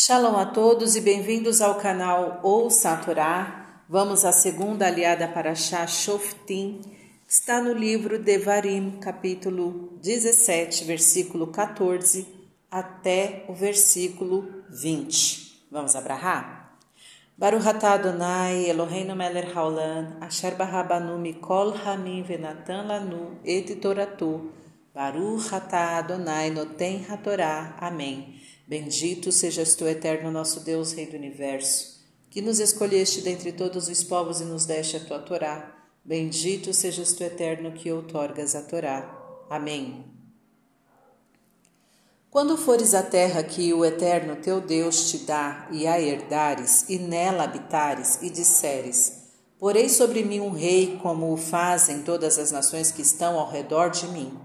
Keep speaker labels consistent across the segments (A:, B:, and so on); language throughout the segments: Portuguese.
A: Shalom a todos e bem-vindos ao canal Ouça Torá. Vamos à segunda aliada para Shah Shoftim, que está no livro Devarim, capítulo 17, versículo 14 até o versículo 20. Vamos abrahar? Baruch atah Adonai Eloheinu melech haolam asher barabanu mikol hamim venatan lanu et toratu Baruch atah Adonai noten hatorá. Amém. Bendito sejas tu, eterno nosso Deus, Rei do Universo, que nos escolheste dentre todos os povos e nos deste a tua Torá. Bendito sejas tu, eterno, que outorgas a Torá. Amém. Quando fores à terra que o eterno teu Deus te dá e a herdares, e nela habitares, e disseres: Porei sobre mim um rei, como o fazem todas as nações que estão ao redor de mim.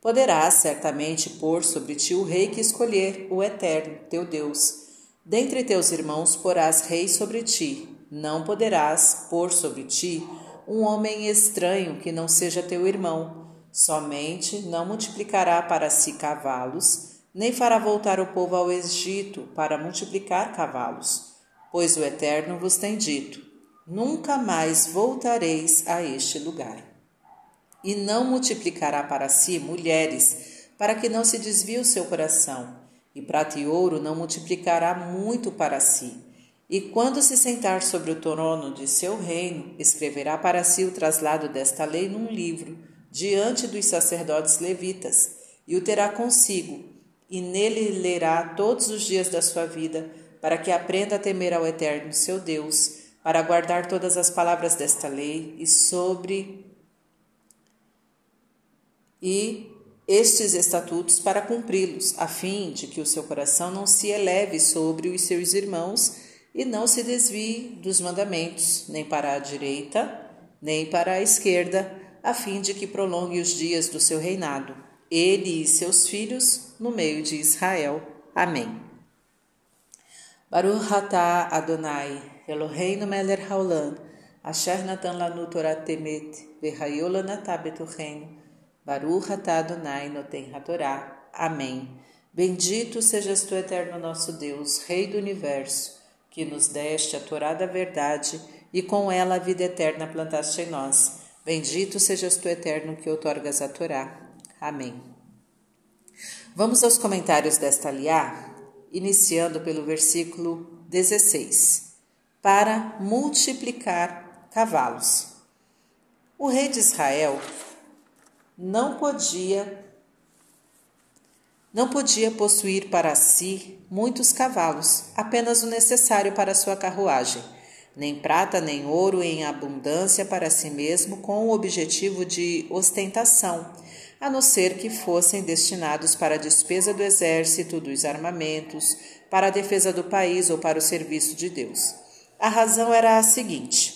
A: Poderás certamente pôr sobre ti o rei que escolher, o eterno, teu Deus. Dentre teus irmãos porás rei sobre ti. Não poderás pôr sobre ti um homem estranho que não seja teu irmão. Somente não multiplicará para si cavalos, nem fará voltar o povo ao Egito para multiplicar cavalos. Pois o Eterno vos tem dito: Nunca mais voltareis a este lugar e não multiplicará para si mulheres, para que não se desvie o seu coração, e prata e ouro não multiplicará muito para si. E quando se sentar sobre o trono de seu reino, escreverá para si o traslado desta lei num livro, diante dos sacerdotes levitas, e o terá consigo, e nele lerá todos os dias da sua vida, para que aprenda a temer ao Eterno seu Deus, para guardar todas as palavras desta lei e sobre e estes estatutos para cumpri-los, a fim de que o seu coração não se eleve sobre os seus irmãos e não se desvie dos mandamentos, nem para a direita, nem para a esquerda, a fim de que prolongue os dias do seu reinado, ele e seus filhos, no meio de Israel. Amém. Baruch Adonai, Eloheinu melech haolam, asher natan lanu Torah temet, reino, Baruch atah Adonai noten hatorá. Amém. Bendito sejas tu, eterno nosso Deus, Rei do Universo, que nos deste a Torá da verdade e com ela a vida eterna plantaste em nós. Bendito sejas tu, eterno, que outorgas a Torá. Amém. Vamos aos comentários desta liá, iniciando pelo versículo 16. Para multiplicar cavalos. O rei de Israel não podia não podia possuir para si muitos cavalos, apenas o necessário para sua carruagem, nem prata nem ouro em abundância para si mesmo com o objetivo de ostentação, a não ser que fossem destinados para a despesa do exército, dos armamentos, para a defesa do país ou para o serviço de Deus. A razão era a seguinte: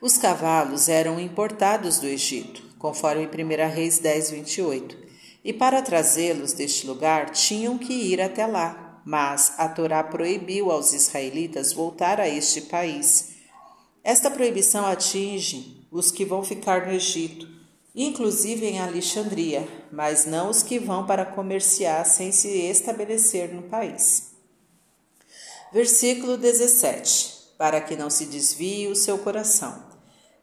A: os cavalos eram importados do Egito conforme 1 Reis 10, 28. E para trazê-los deste lugar tinham que ir até lá, mas a Torá proibiu aos israelitas voltar a este país. Esta proibição atinge os que vão ficar no Egito, inclusive em Alexandria, mas não os que vão para comerciar sem se estabelecer no país. Versículo 17: Para que não se desvie o seu coração.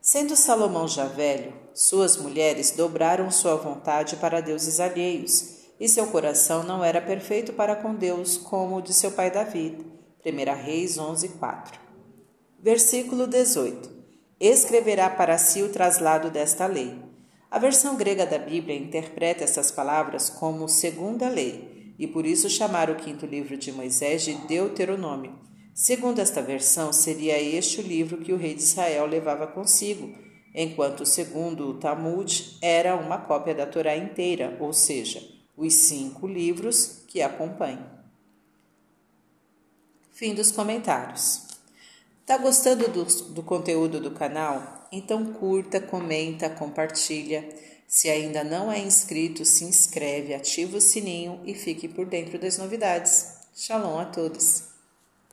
A: Sendo Salomão já velho, suas mulheres dobraram sua vontade para deuses alheios, e seu coração não era perfeito para com Deus como o de seu pai Davi. 1 Reis 11, 4. Versículo 18. Escreverá para si o traslado desta lei. A versão grega da Bíblia interpreta essas palavras como segunda lei, e por isso chamaram o quinto livro de Moisés de Deuteronômio Segundo esta versão, seria este o livro que o rei de Israel levava consigo, enquanto, segundo o Talmud, era uma cópia da Torá inteira, ou seja, os cinco livros que acompanham. Fim dos comentários. Tá gostando do, do conteúdo do canal? Então curta, comenta, compartilha. Se ainda não é inscrito, se inscreve, ativa o sininho e fique por dentro das novidades. Shalom a todos!